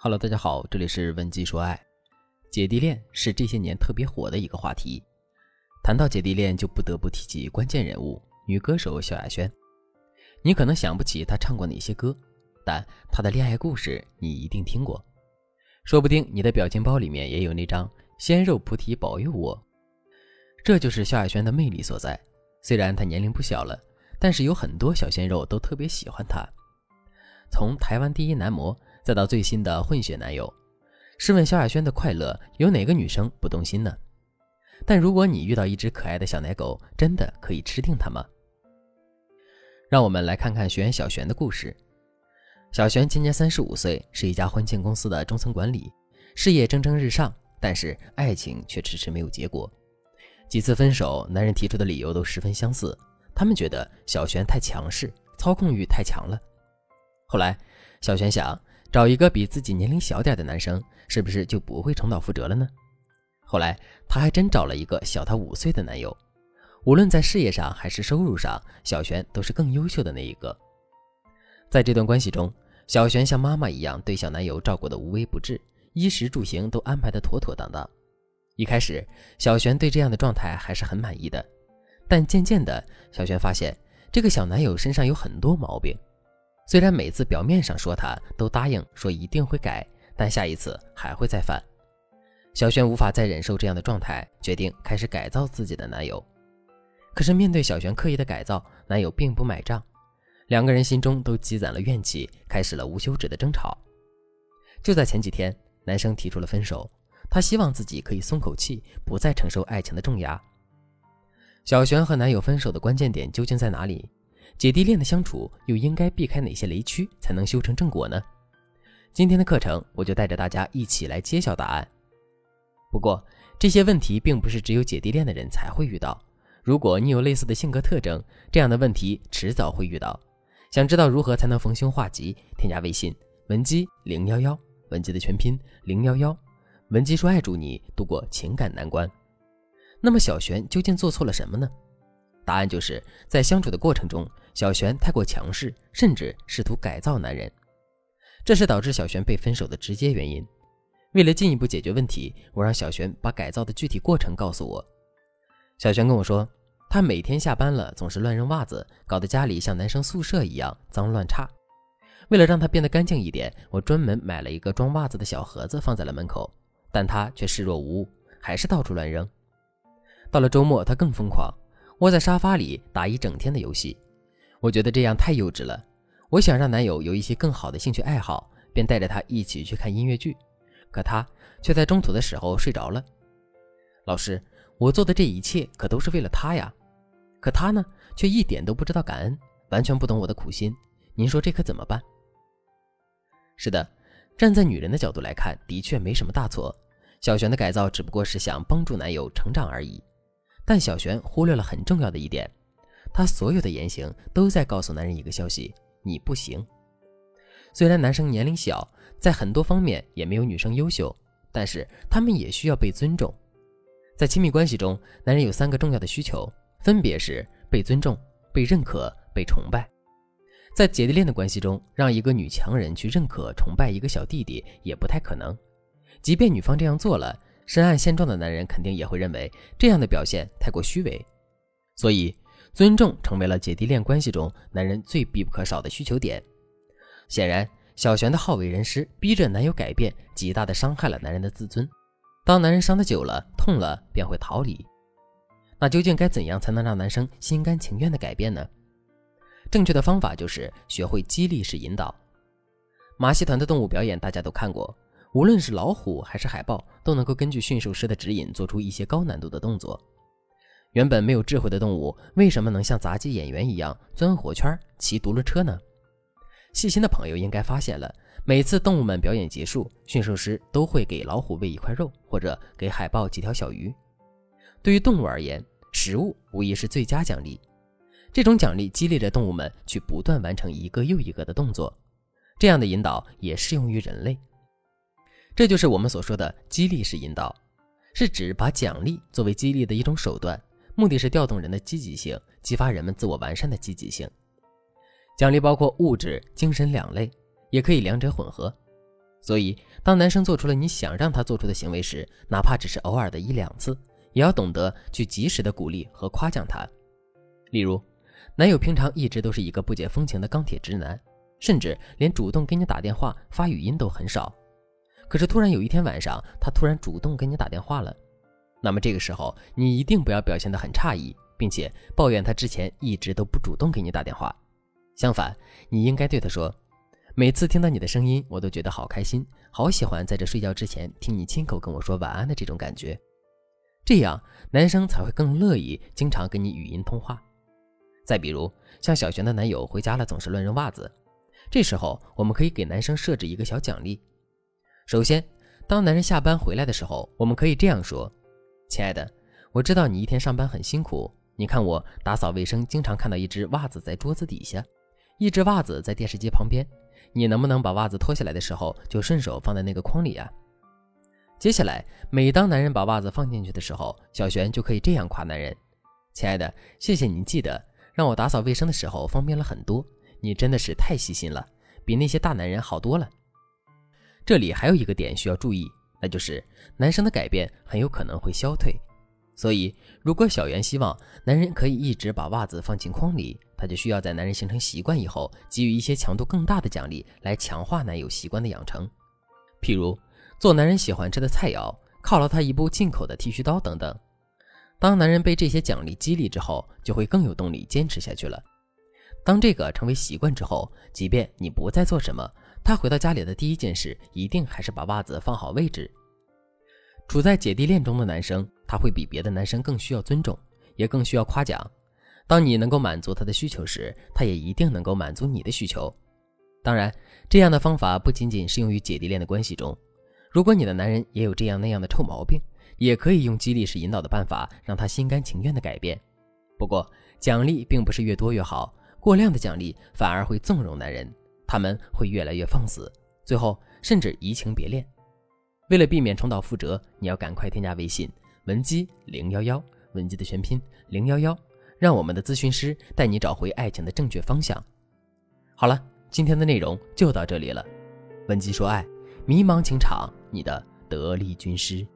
Hello，大家好，这里是文姬说爱。姐弟恋是这些年特别火的一个话题。谈到姐弟恋，就不得不提及关键人物女歌手萧亚轩。你可能想不起她唱过哪些歌，但她的恋爱故事你一定听过。说不定你的表情包里面也有那张鲜肉菩提保佑我。这就是萧亚轩的魅力所在。虽然她年龄不小了，但是有很多小鲜肉都特别喜欢她。从台湾第一男模。再到最新的混血男友，试问萧亚轩的快乐有哪个女生不动心呢？但如果你遇到一只可爱的小奶狗，真的可以吃定它吗？让我们来看看学员小璇的故事。小璇今年三十五岁，是一家婚庆公司的中层管理，事业蒸蒸日上，但是爱情却迟迟没有结果。几次分手，男人提出的理由都十分相似，他们觉得小璇太强势，操控欲太强了。后来，小璇想。找一个比自己年龄小点的男生，是不是就不会重蹈覆辙了呢？后来，她还真找了一个小她五岁的男友，无论在事业上还是收入上，小璇都是更优秀的那一个。在这段关系中，小璇像妈妈一样对小男友照顾的无微不至，衣食住行都安排的妥妥当当。一开始，小璇对这样的状态还是很满意的，但渐渐的，小璇发现这个小男友身上有很多毛病。虽然每次表面上说他都答应说一定会改，但下一次还会再犯。小璇无法再忍受这样的状态，决定开始改造自己的男友。可是面对小璇刻意的改造，男友并不买账，两个人心中都积攒了怨气，开始了无休止的争吵。就在前几天，男生提出了分手，他希望自己可以松口气，不再承受爱情的重压。小璇和男友分手的关键点究竟在哪里？姐弟恋的相处又应该避开哪些雷区才能修成正果呢？今天的课程我就带着大家一起来揭晓答案。不过这些问题并不是只有姐弟恋的人才会遇到，如果你有类似的性格特征，这样的问题迟早会遇到。想知道如何才能逢凶化吉？添加微信文姬零幺幺，文姬的全拼零幺幺，文姬说爱助你度过情感难关。那么小璇究竟做错了什么呢？答案就是在相处的过程中，小璇太过强势，甚至试图改造男人，这是导致小璇被分手的直接原因。为了进一步解决问题，我让小璇把改造的具体过程告诉我。小璇跟我说，她每天下班了总是乱扔袜子，搞得家里像男生宿舍一样脏乱差。为了让她变得干净一点，我专门买了一个装袜子的小盒子放在了门口，但她却视若无物，还是到处乱扔。到了周末，她更疯狂。窝在沙发里打一整天的游戏，我觉得这样太幼稚了。我想让男友有一些更好的兴趣爱好，便带着他一起去看音乐剧，可他却在中途的时候睡着了。老师，我做的这一切可都是为了他呀，可他呢，却一点都不知道感恩，完全不懂我的苦心。您说这可怎么办？是的，站在女人的角度来看，的确没什么大错。小璇的改造只不过是想帮助男友成长而已。但小璇忽略了很重要的一点，她所有的言行都在告诉男人一个消息：你不行。虽然男生年龄小，在很多方面也没有女生优秀，但是他们也需要被尊重。在亲密关系中，男人有三个重要的需求，分别是被尊重、被认可、被崇拜。在姐弟恋的关系中，让一个女强人去认可、崇拜一个小弟弟也不太可能，即便女方这样做了。深谙现状的男人肯定也会认为这样的表现太过虚伪，所以尊重成为了姐弟恋关系中男人最必不可少的需求点。显然，小璇的好为人师，逼着男友改变，极大的伤害了男人的自尊。当男人伤得久了、痛了，便会逃离。那究竟该怎样才能让男生心甘情愿的改变呢？正确的方法就是学会激励式引导。马戏团的动物表演大家都看过。无论是老虎还是海豹，都能够根据驯兽师的指引做出一些高难度的动作。原本没有智慧的动物，为什么能像杂技演员一样钻火圈、骑独轮车呢？细心的朋友应该发现了，每次动物们表演结束，驯兽师都会给老虎喂一块肉，或者给海豹几条小鱼。对于动物而言，食物无疑是最佳奖励。这种奖励激励着动物们去不断完成一个又一个的动作。这样的引导也适用于人类。这就是我们所说的激励式引导，是指把奖励作为激励的一种手段，目的是调动人的积极性，激发人们自我完善的积极性。奖励包括物质、精神两类，也可以两者混合。所以，当男生做出了你想让他做出的行为时，哪怕只是偶尔的一两次，也要懂得去及时的鼓励和夸奖他。例如，男友平常一直都是一个不解风情的钢铁直男，甚至连主动给你打电话、发语音都很少。可是突然有一天晚上，他突然主动给你打电话了，那么这个时候你一定不要表现得很诧异，并且抱怨他之前一直都不主动给你打电话。相反，你应该对他说。每次听到你的声音，我都觉得好开心，好喜欢在这睡觉之前听你亲口跟我说晚安的这种感觉。这样，男生才会更乐意经常跟你语音通话。再比如，像小璇的男友回家了总是乱扔袜子，这时候我们可以给男生设置一个小奖励。首先，当男人下班回来的时候，我们可以这样说：“亲爱的，我知道你一天上班很辛苦，你看我打扫卫生，经常看到一只袜子在桌子底下，一只袜子在电视机旁边。”你能不能把袜子脱下来的时候就顺手放在那个筐里呀？接下来，每当男人把袜子放进去的时候，小璇就可以这样夸男人：“亲爱的，谢谢你记得让我打扫卫生的时候方便了很多，你真的是太细心了，比那些大男人好多了。”这里还有一个点需要注意，那就是男生的改变很有可能会消退。所以，如果小袁希望男人可以一直把袜子放进筐里，他就需要在男人形成习惯以后，给予一些强度更大的奖励，来强化男友习惯的养成。譬如，做男人喜欢吃的菜肴，犒劳他一部进口的剃须刀等等。当男人被这些奖励激励之后，就会更有动力坚持下去了。当这个成为习惯之后，即便你不再做什么，他回到家里的第一件事，一定还是把袜子放好位置。处在姐弟恋中的男生，他会比别的男生更需要尊重，也更需要夸奖。当你能够满足他的需求时，他也一定能够满足你的需求。当然，这样的方法不仅仅适用于姐弟恋的关系中。如果你的男人也有这样那样的臭毛病，也可以用激励式引导的办法，让他心甘情愿的改变。不过，奖励并不是越多越好，过量的奖励反而会纵容男人，他们会越来越放肆，最后甚至移情别恋。为了避免重蹈覆辙，你要赶快添加微信文姬零幺幺，文姬的全拼零幺幺，让我们的咨询师带你找回爱情的正确方向。好了，今天的内容就到这里了。文姬说爱，迷茫情场，你的得力军师。